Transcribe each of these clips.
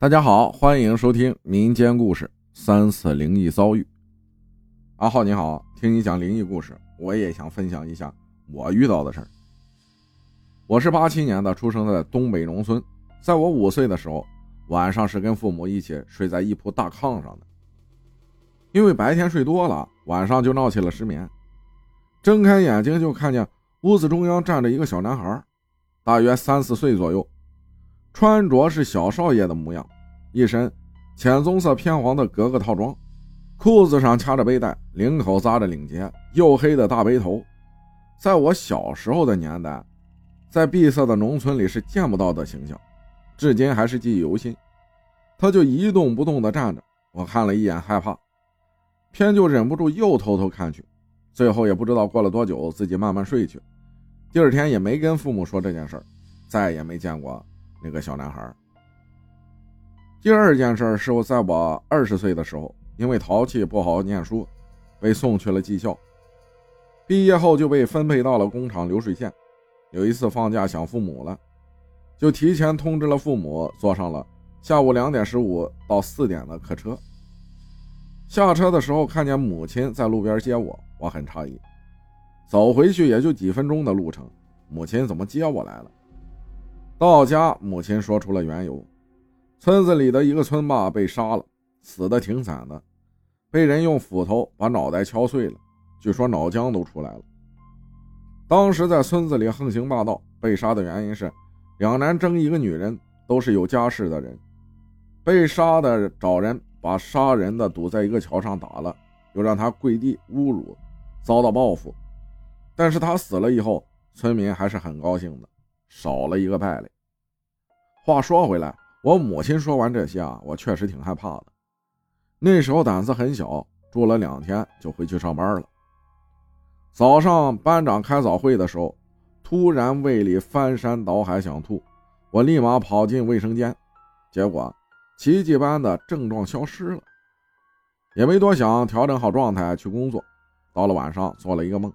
大家好，欢迎收听民间故事《三次灵异遭遇》。阿浩你好，听你讲灵异故事，我也想分享一下我遇到的事儿。我是八七年的，出生在东北农村。在我五岁的时候，晚上是跟父母一起睡在一铺大炕上的。因为白天睡多了，晚上就闹起了失眠。睁开眼睛就看见屋子中央站着一个小男孩，大约三四岁左右。穿着是小少爷的模样，一身浅棕色偏黄的格格套装，裤子上掐着背带，领口扎着领结，黝黑的大背头，在我小时候的年代，在闭塞的农村里是见不到的形象，至今还是记忆犹新。他就一动不动地站着，我看了一眼害怕，偏就忍不住又偷偷看去，最后也不知道过了多久，自己慢慢睡去。第二天也没跟父母说这件事再也没见过。那个小男孩。第二件事是我在我二十岁的时候，因为淘气不好好念书，被送去了技校。毕业后就被分配到了工厂流水线。有一次放假想父母了，就提前通知了父母，坐上了下午两点十五到四点的客车。下车的时候看见母亲在路边接我，我很诧异。走回去也就几分钟的路程，母亲怎么接我来了？到家，母亲说出了缘由：村子里的一个村霸被杀了，死的挺惨的，被人用斧头把脑袋敲碎了，据说脑浆都出来了。当时在村子里横行霸道，被杀的原因是两男争一个女人，都是有家室的人。被杀的找人把杀人的堵在一个桥上打了，又让他跪地侮辱，遭到报复。但是他死了以后，村民还是很高兴的。少了一个败类。话说回来，我母亲说完这些啊，我确实挺害怕的。那时候胆子很小，住了两天就回去上班了。早上班长开早会的时候，突然胃里翻山倒海想吐，我立马跑进卫生间，结果奇迹般的症状消失了。也没多想，调整好状态去工作。到了晚上，做了一个梦，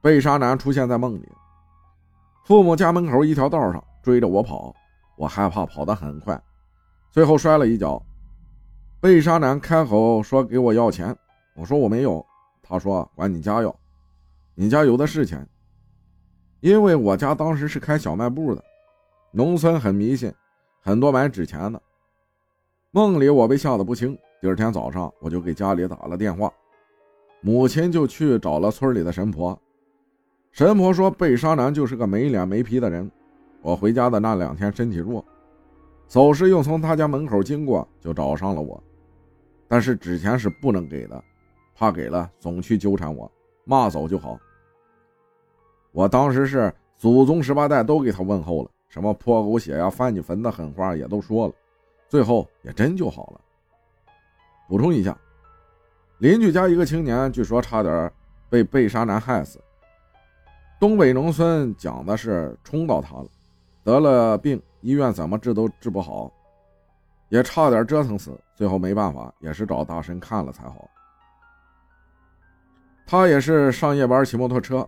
被杀男出现在梦里。父母家门口一条道上追着我跑，我害怕跑得很快，最后摔了一跤。被杀男开口说给我要钱，我说我没有，他说管你家要，你家有的是钱。因为我家当时是开小卖部的，农村很迷信，很多买纸钱的。梦里我被吓得不轻，第二天早上我就给家里打了电话，母亲就去找了村里的神婆。神婆说：“被杀男就是个没脸没皮的人。”我回家的那两天身体弱，走时又从他家门口经过，就找上了我。但是纸钱是不能给的，怕给了总去纠缠我，骂走就好。我当时是祖宗十八代都给他问候了，什么泼狗血呀、翻你坟的狠话也都说了，最后也真就好了。补充一下，邻居家一个青年据说差点被被杀男害死。东北农村讲的是冲到他了，得了病，医院怎么治都治不好，也差点折腾死，最后没办法，也是找大神看了才好。他也是上夜班骑摩托车，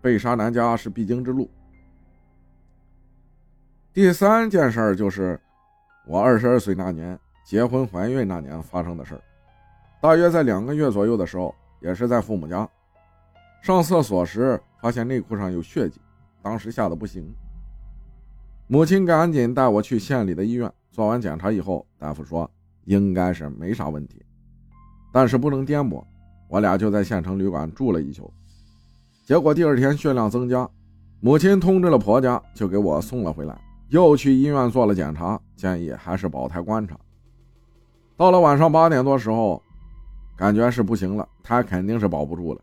被杀男家是必经之路。第三件事就是我二十二岁那年结婚怀孕那年发生的事大约在两个月左右的时候，也是在父母家上厕所时。发现内裤上有血迹，当时吓得不行。母亲赶紧带我去县里的医院做完检查以后，大夫说应该是没啥问题，但是不能颠簸。我俩就在县城旅馆住了一宿。结果第二天血量增加，母亲通知了婆家，就给我送了回来。又去医院做了检查，建议还是保胎观察。到了晚上八点多时候，感觉是不行了，胎肯定是保不住了。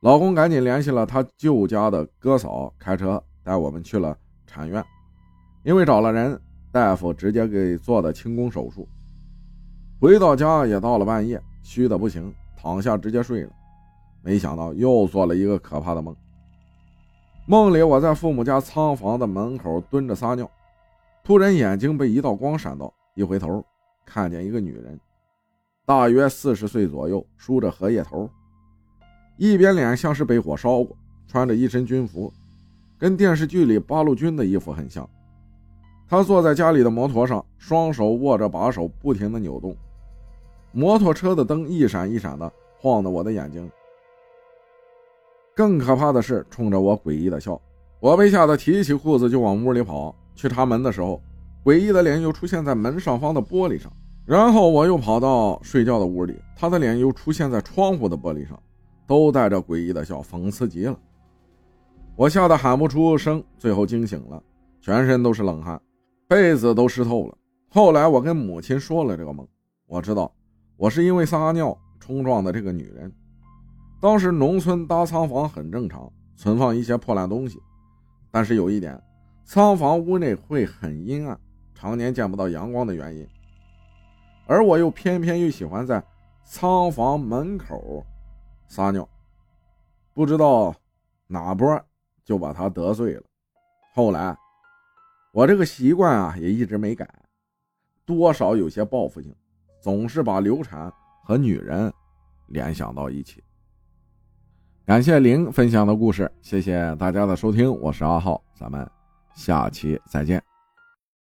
老公赶紧联系了他舅家的哥嫂，开车带我们去了产院。因为找了人，大夫直接给做的清宫手术。回到家也到了半夜，虚的不行，躺下直接睡了。没想到又做了一个可怕的梦。梦里我在父母家仓房的门口蹲着撒尿，突然眼睛被一道光闪到，一回头看见一个女人，大约四十岁左右，梳着荷叶头。一边脸像是被火烧过，穿着一身军服，跟电视剧里八路军的衣服很像。他坐在家里的摩托上，双手握着把手，不停的扭动。摩托车的灯一闪一闪的，晃得我的眼睛。更可怕的是，冲着我诡异的笑。我被吓得提起裤子就往屋里跑。去插门的时候，诡异的脸又出现在门上方的玻璃上。然后我又跑到睡觉的屋里，他的脸又出现在窗户的玻璃上，都带着诡异的笑，讽刺极了。我吓得喊不出声，最后惊醒了，全身都是冷汗，被子都湿透了。后来我跟母亲说了这个梦，我知道我是因为撒尿冲撞的这个女人。当时农村搭仓房很正常，存放一些破烂东西，但是有一点，仓房屋内会很阴暗，常年见不到阳光的原因。而我又偏偏又喜欢在仓房门口撒尿，不知道哪波。就把他得罪了。后来，我这个习惯啊也一直没改，多少有些报复性，总是把流产和女人联想到一起。感谢零分享的故事，谢谢大家的收听，我是阿浩，咱们下期再见。